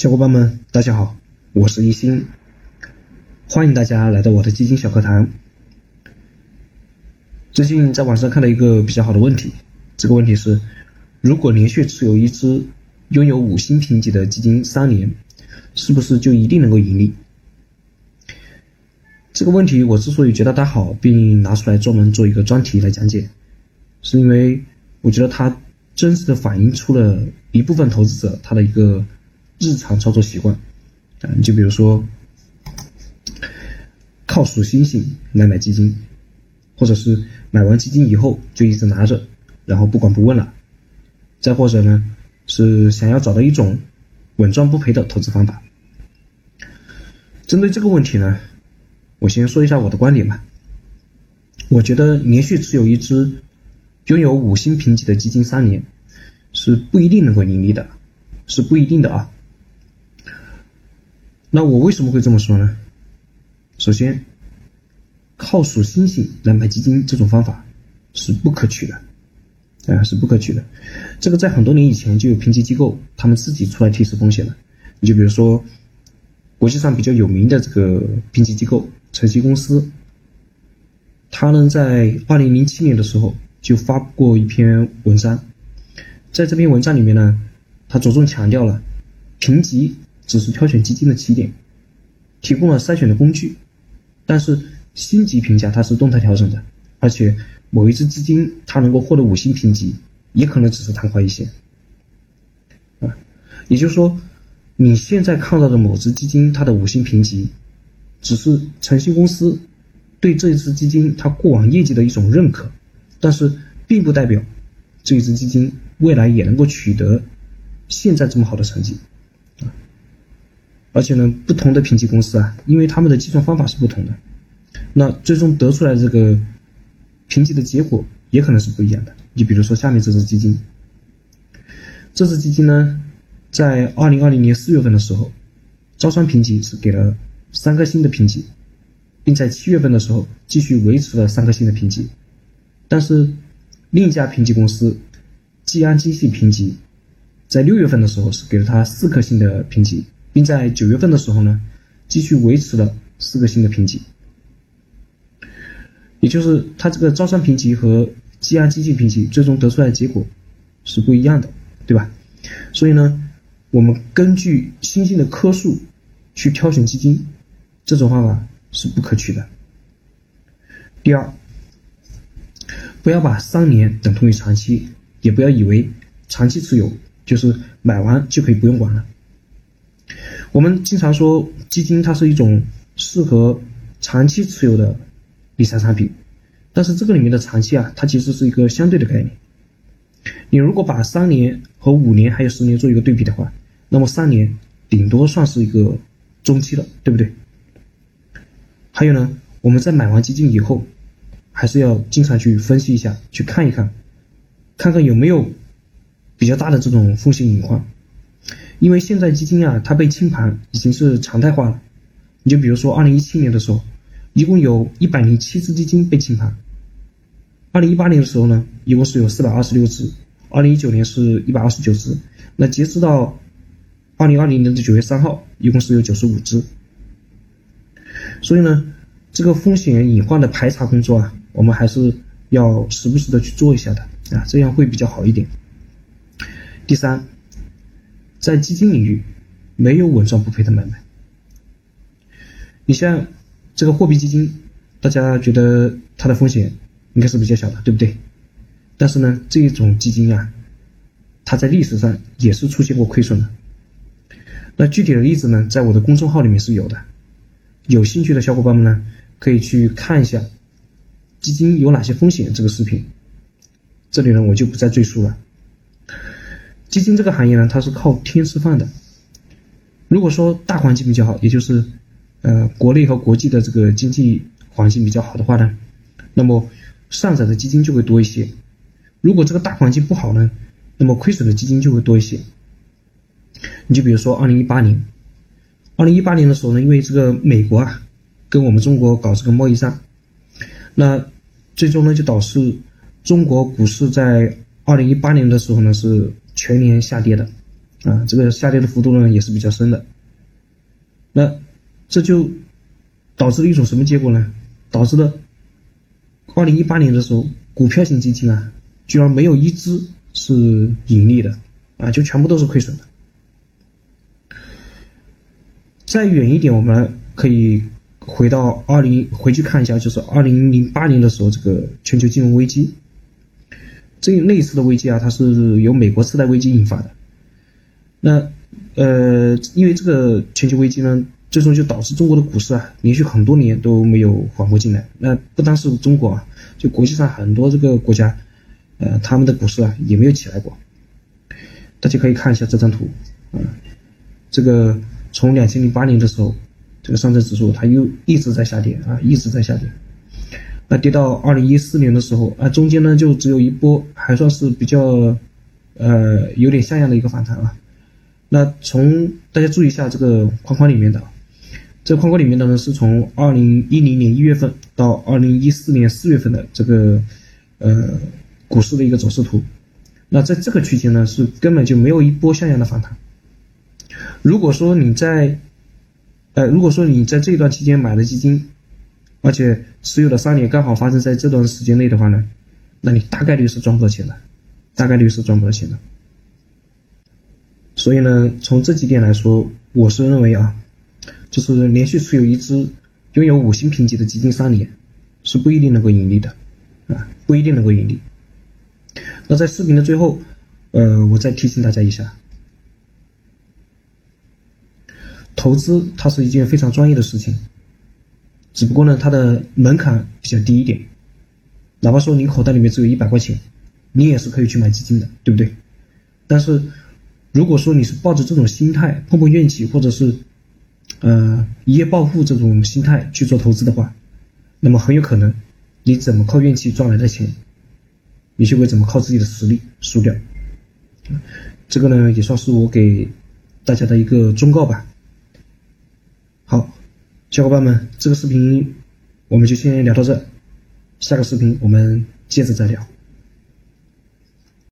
小伙伴们，大家好，我是一心，欢迎大家来到我的基金小课堂。最近在网上看到一个比较好的问题，这个问题是：如果连续持有一只拥有五星评级的基金三年，是不是就一定能够盈利？这个问题我之所以觉得它好，并拿出来专门做一个专题来讲解，是因为我觉得它真实的反映出了一部分投资者他的一个日常操作习惯啊，你就比如说靠数星星来买基金，或者是买完基金以后就一直拿着，然后不管不问了，再或者呢是想要找到一种稳赚不赔的投资方法。针对这个问题呢。我先说一下我的观点吧。我觉得连续持有一只拥有五星评级的基金三年是不一定能够盈利的，是不一定的啊。那我为什么会这么说呢？首先，靠数星星来买基金这种方法是不可取的，啊，是不可取的。这个在很多年以前就有评级机构他们自己出来提示风险了。你就比如说国际上比较有名的这个评级机构。晨曦公司，他呢在二零零七年的时候就发布过一篇文章，在这篇文章里面呢，他着重强调了评级只是挑选基金的起点，提供了筛选的工具，但是星级评价它是动态调整的，而且某一只基金它能够获得五星评级，也可能只是昙花一现，啊，也就是说，你现在看到的某只基金它的五星评级。只是诚信公司对这一只基金它过往业绩的一种认可，但是并不代表这一只基金未来也能够取得现在这么好的成绩！而且呢，不同的评级公司啊，因为他们的计算方法是不同的，那最终得出来这个评级的结果也可能是不一样的。你比如说下面这只基金，这只基金呢，在二零二零年四月份的时候，招商评级是给了。三颗星的评级，并在七月份的时候继续维持了三颗星的评级，但是另一家评级公司济安金信评级，在六月份的时候是给了他四颗星的评级，并在九月份的时候呢继续维持了四个星的评级，也就是他这个招商评级和济安金评级最终得出来的结果是不一样的，对吧？所以呢，我们根据星星的颗数去挑选基金。这种方法是不可取的。第二，不要把三年等同于长期，也不要以为长期持有就是买完就可以不用管了。我们经常说基金它是一种适合长期持有的理财产品，但是这个里面的长期啊，它其实是一个相对的概念。你如果把三年和五年还有十年做一个对比的话，那么三年顶多算是一个中期了，对不对？还有呢，我们在买完基金以后，还是要经常去分析一下，去看一看，看看有没有比较大的这种风险隐患。因为现在基金啊，它被清盘已经是常态化了。你就比如说，二零一七年的时候，一共有一百零七只基金被清盘；二零一八年的时候呢，一共是有四百二十六只；二零一九年是一百二十九只。那截止到二零二零年的九月三号，一共是有九十五只。所以呢，这个风险隐患的排查工作啊，我们还是要时不时的去做一下的啊，这样会比较好一点。第三，在基金领域没有稳赚不赔的买卖。你像这个货币基金，大家觉得它的风险应该是比较小的，对不对？但是呢，这一种基金啊，它在历史上也是出现过亏损的。那具体的例子呢，在我的公众号里面是有的。有兴趣的小伙伴们呢，可以去看一下基金有哪些风险这个视频。这里呢，我就不再赘述了。基金这个行业呢，它是靠天吃饭的。如果说大环境比较好，也就是呃国内和国际的这个经济环境比较好的话呢，那么上涨的基金就会多一些。如果这个大环境不好呢，那么亏损的基金就会多一些。你就比如说二零一八年。二零一八年的时候呢，因为这个美国啊，跟我们中国搞这个贸易战，那最终呢就导致中国股市在二零一八年的时候呢是全年下跌的，啊，这个下跌的幅度呢也是比较深的。那这就导致了一种什么结果呢？导致了二零一八年的时候，股票型基金啊，居然没有一只是盈利的啊，就全部都是亏损的。再远一点，我们可以回到二零回去看一下，就是二零零八年的时候，这个全球金融危机。这那一次的危机啊，它是由美国次贷危机引发的。那呃，因为这个全球危机呢，最终就导致中国的股市啊，连续很多年都没有缓过劲来。那不单是中国啊，就国际上很多这个国家，呃，他们的股市啊也没有起来过。大家可以看一下这张图啊，这个从两千零八年的时候，这个上证指数它又一直在下跌啊，一直在下跌。那跌到二零一四年的时候啊，中间呢就只有一波还算是比较，呃，有点像样的一个反弹啊。那从大家注意一下这个框框里面的，这框框里面的呢是从二零一零年一月份到二零一四年四月份的这个，呃，股市的一个走势图。那在这个区间呢是根本就没有一波像样的反弹。如果说你在，呃，如果说你在这一段期间买了基金，而且持有的三年刚好发生在这段时间内的话呢，那你大概率是赚不到钱的，大概率是赚不到钱的。所以呢，从这几点来说，我是认为啊，就是连续持有一只拥有五星评级的基金三年，是不一定能够盈利的，啊，不一定能够盈利。那在视频的最后，呃，我再提醒大家一下，投资它是一件非常专业的事情。只不过呢，它的门槛比较低一点，哪怕说你口袋里面只有一百块钱，你也是可以去买基金的，对不对？但是，如果说你是抱着这种心态碰碰运气，或者是，呃一夜暴富这种心态去做投资的话，那么很有可能，你怎么靠运气赚来的钱，你就会怎么靠自己的实力输掉。这个呢，也算是我给大家的一个忠告吧。小伙伴们，这个视频我们就先聊到这，下个视频我们接着再聊。